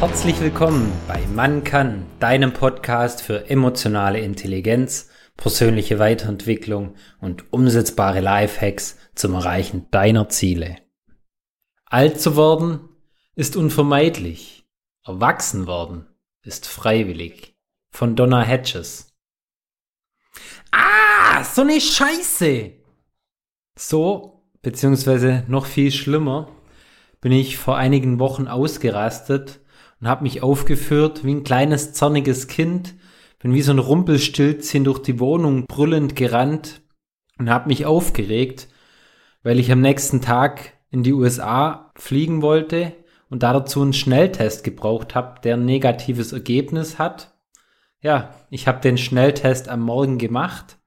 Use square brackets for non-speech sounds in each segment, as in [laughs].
Herzlich willkommen bei Man kann, deinem Podcast für emotionale Intelligenz, persönliche Weiterentwicklung und umsetzbare Lifehacks zum Erreichen deiner Ziele. Alt zu werden ist unvermeidlich. Erwachsen werden ist freiwillig. Von Donna Hedges. Ah, so eine Scheiße! So, beziehungsweise noch viel schlimmer, bin ich vor einigen Wochen ausgerastet und habe mich aufgeführt wie ein kleines zorniges Kind, bin wie so ein Rumpelstilzchen durch die Wohnung brüllend gerannt und habe mich aufgeregt, weil ich am nächsten Tag in die USA fliegen wollte und dazu einen Schnelltest gebraucht habe, der ein negatives Ergebnis hat. Ja, ich habe den Schnelltest am Morgen gemacht,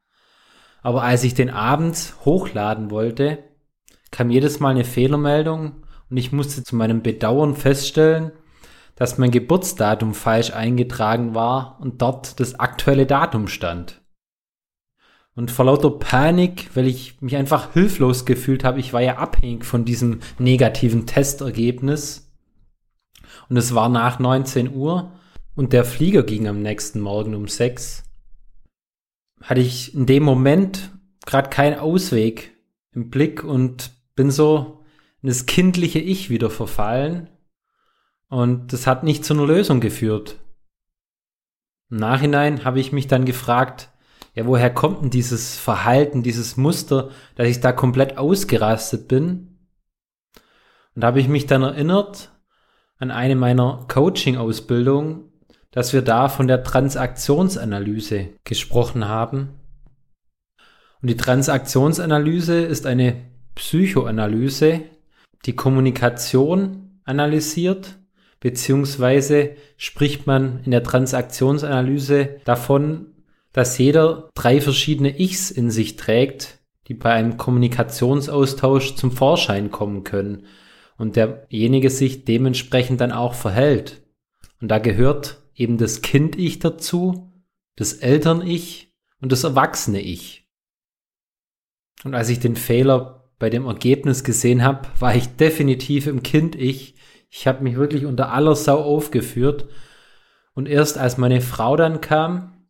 aber als ich den abends hochladen wollte, kam jedes Mal eine Fehlermeldung und ich musste zu meinem Bedauern feststellen, dass mein Geburtsdatum falsch eingetragen war und dort das aktuelle Datum stand. Und vor lauter Panik, weil ich mich einfach hilflos gefühlt habe, ich war ja abhängig von diesem negativen Testergebnis. Und es war nach 19 Uhr und der Flieger ging am nächsten Morgen um 6. Hatte ich in dem Moment gerade keinen Ausweg im Blick und bin so in das kindliche Ich wieder verfallen und das hat nicht zu einer Lösung geführt. Im Nachhinein habe ich mich dann gefragt, ja, woher kommt denn dieses Verhalten, dieses Muster, dass ich da komplett ausgerastet bin? Und da habe ich mich dann erinnert an eine meiner Coaching-Ausbildungen, dass wir da von der Transaktionsanalyse gesprochen haben. Und die Transaktionsanalyse ist eine Psychoanalyse, die Kommunikation analysiert beziehungsweise spricht man in der Transaktionsanalyse davon, dass jeder drei verschiedene Ichs in sich trägt, die bei einem Kommunikationsaustausch zum Vorschein kommen können und derjenige sich dementsprechend dann auch verhält. Und da gehört eben das Kind-Ich dazu, das Eltern-Ich und das Erwachsene-Ich. Und als ich den Fehler bei dem Ergebnis gesehen habe, war ich definitiv im Kind-Ich ich habe mich wirklich unter aller Sau aufgeführt. Und erst als meine Frau dann kam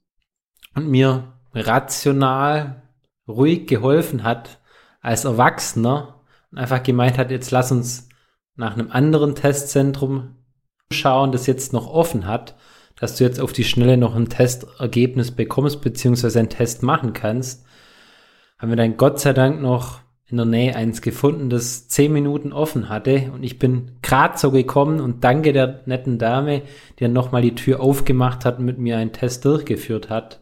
und mir rational, ruhig geholfen hat, als Erwachsener, und einfach gemeint hat, jetzt lass uns nach einem anderen Testzentrum schauen, das jetzt noch offen hat, dass du jetzt auf die Schnelle noch ein Testergebnis bekommst, beziehungsweise einen Test machen kannst, haben wir dann Gott sei Dank noch in der Nähe eins gefunden, das zehn Minuten offen hatte und ich bin gerade so gekommen und danke der netten Dame, die dann nochmal die Tür aufgemacht hat und mit mir einen Test durchgeführt hat.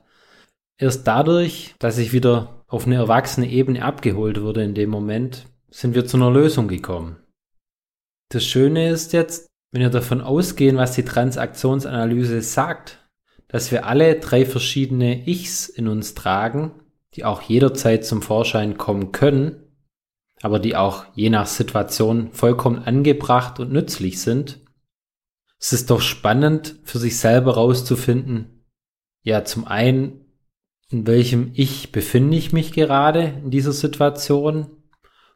Erst dadurch, dass ich wieder auf eine erwachsene Ebene abgeholt wurde in dem Moment, sind wir zu einer Lösung gekommen. Das Schöne ist jetzt, wenn wir davon ausgehen, was die Transaktionsanalyse sagt, dass wir alle drei verschiedene Ichs in uns tragen, die auch jederzeit zum Vorschein kommen können, aber die auch je nach Situation vollkommen angebracht und nützlich sind. Es ist doch spannend für sich selber rauszufinden, ja, zum einen, in welchem Ich befinde ich mich gerade in dieser Situation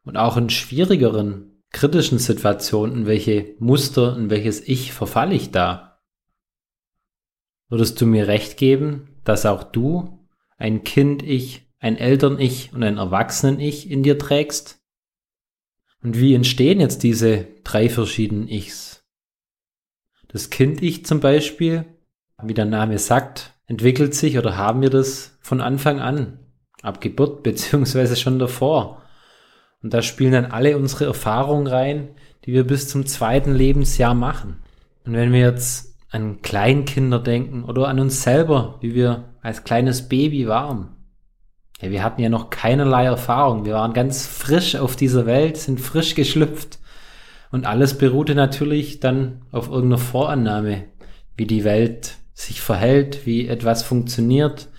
und auch in schwierigeren, kritischen Situationen, in welche Muster, in welches Ich verfalle ich da. Würdest du mir recht geben, dass auch du ein Kind-Ich, ein Eltern-Ich und ein Erwachsenen-Ich in dir trägst? Und wie entstehen jetzt diese drei verschiedenen Ichs? Das Kind-Ich zum Beispiel, wie der Name sagt, entwickelt sich oder haben wir das von Anfang an, ab Geburt [laughs] beziehungsweise schon davor. Und da spielen dann alle unsere Erfahrungen rein, die wir bis zum zweiten Lebensjahr machen. Und wenn wir jetzt an Kleinkinder denken oder an uns selber, wie wir als kleines Baby waren, ja, wir hatten ja noch keinerlei Erfahrung. Wir waren ganz frisch auf dieser Welt, sind frisch geschlüpft. Und alles beruhte natürlich dann auf irgendeiner Vorannahme, wie die Welt sich verhält, wie etwas funktioniert.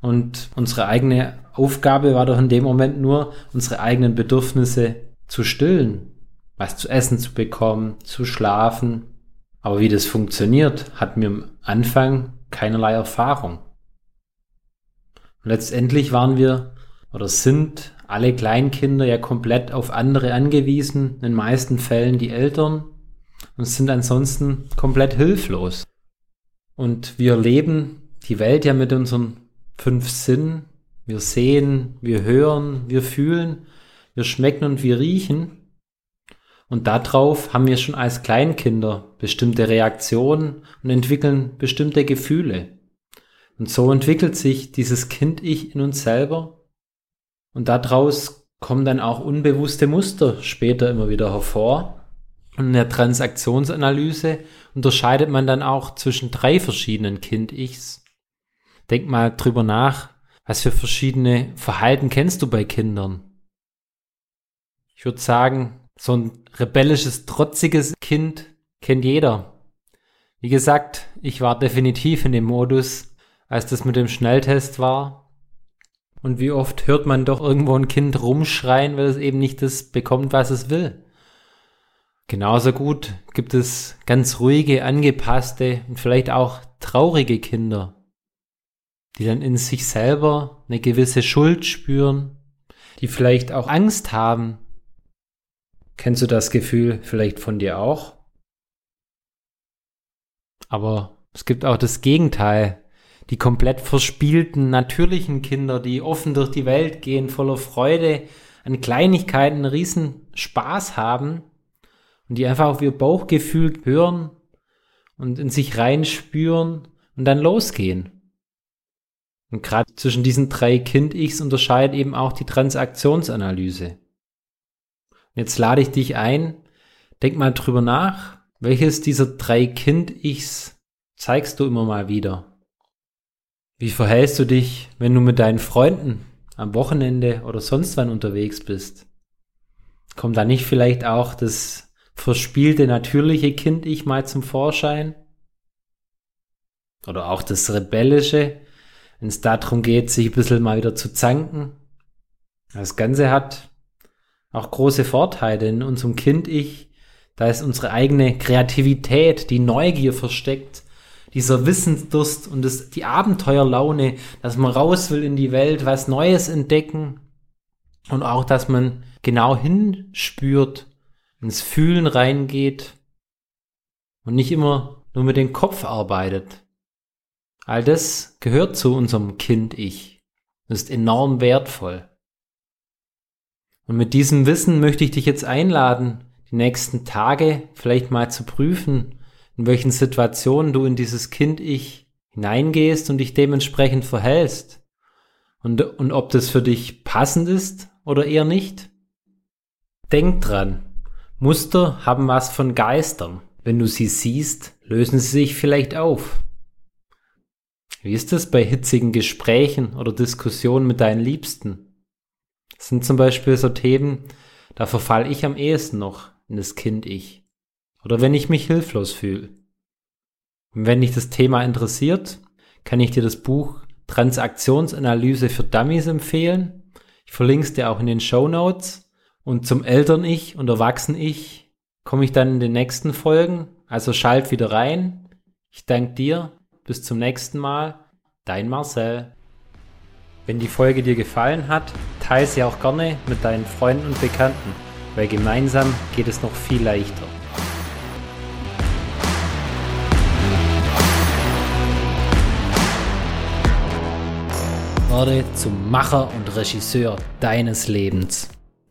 Und unsere eigene Aufgabe war doch in dem Moment nur, unsere eigenen Bedürfnisse zu stillen, was zu essen zu bekommen, zu schlafen. Aber wie das funktioniert, hatten wir am Anfang keinerlei Erfahrung. Letztendlich waren wir oder sind alle Kleinkinder ja komplett auf andere angewiesen, in den meisten Fällen die Eltern. und sind ansonsten komplett hilflos. Und wir leben die Welt ja mit unseren fünf Sinnen. Wir sehen, wir hören, wir fühlen, wir schmecken und wir riechen. Und darauf haben wir schon als Kleinkinder bestimmte Reaktionen und entwickeln bestimmte Gefühle. Und so entwickelt sich dieses Kind-Ich in uns selber. Und daraus kommen dann auch unbewusste Muster später immer wieder hervor. Und in der Transaktionsanalyse unterscheidet man dann auch zwischen drei verschiedenen Kind-Ichs. Denk mal drüber nach, was für verschiedene Verhalten kennst du bei Kindern? Ich würde sagen, so ein rebellisches, trotziges Kind kennt jeder. Wie gesagt, ich war definitiv in dem Modus, als das mit dem Schnelltest war. Und wie oft hört man doch irgendwo ein Kind rumschreien, weil es eben nicht das bekommt, was es will. Genauso gut gibt es ganz ruhige, angepasste und vielleicht auch traurige Kinder, die dann in sich selber eine gewisse Schuld spüren, die vielleicht auch Angst haben, Kennst du das Gefühl vielleicht von dir auch? Aber es gibt auch das Gegenteil. Die komplett verspielten, natürlichen Kinder, die offen durch die Welt gehen, voller Freude, an Kleinigkeiten riesen Spaß haben und die einfach auf ihr Bauchgefühl hören und in sich reinspüren und dann losgehen. Und gerade zwischen diesen drei Kind-Ichs unterscheidet eben auch die Transaktionsanalyse. Jetzt lade ich dich ein, denk mal drüber nach, welches dieser drei Kind-Ichs zeigst du immer mal wieder? Wie verhältst du dich, wenn du mit deinen Freunden am Wochenende oder sonst wann unterwegs bist? Kommt da nicht vielleicht auch das verspielte, natürliche Kind-Ich mal zum Vorschein? Oder auch das rebellische, wenn es darum geht, sich ein bisschen mal wieder zu zanken? Das Ganze hat auch große Vorteile in unserem Kind-Ich. Da ist unsere eigene Kreativität, die Neugier versteckt, dieser Wissensdurst und das, die Abenteuerlaune, dass man raus will in die Welt, was Neues entdecken und auch, dass man genau hinspürt, ins Fühlen reingeht und nicht immer nur mit dem Kopf arbeitet. All das gehört zu unserem Kind-Ich. ist enorm wertvoll. Und mit diesem Wissen möchte ich dich jetzt einladen, die nächsten Tage vielleicht mal zu prüfen, in welchen Situationen du in dieses Kind-Ich hineingehst und dich dementsprechend verhältst. Und, und ob das für dich passend ist oder eher nicht. Denk dran, Muster haben was von Geistern. Wenn du sie siehst, lösen sie sich vielleicht auf. Wie ist es bei hitzigen Gesprächen oder Diskussionen mit deinen Liebsten? Das sind zum Beispiel so Themen, da verfall ich am ehesten noch in das Kind-Ich. Oder wenn ich mich hilflos fühle. Wenn dich das Thema interessiert, kann ich dir das Buch Transaktionsanalyse für Dummies empfehlen. Ich verlinke es dir auch in den Show Notes. Und zum Eltern-Ich und Erwachsen-Ich komme ich dann in den nächsten Folgen. Also schalt wieder rein. Ich danke dir. Bis zum nächsten Mal. Dein Marcel. Wenn die Folge dir gefallen hat, teile sie auch gerne mit deinen Freunden und Bekannten, weil gemeinsam geht es noch viel leichter. Werde zum Macher und Regisseur deines Lebens.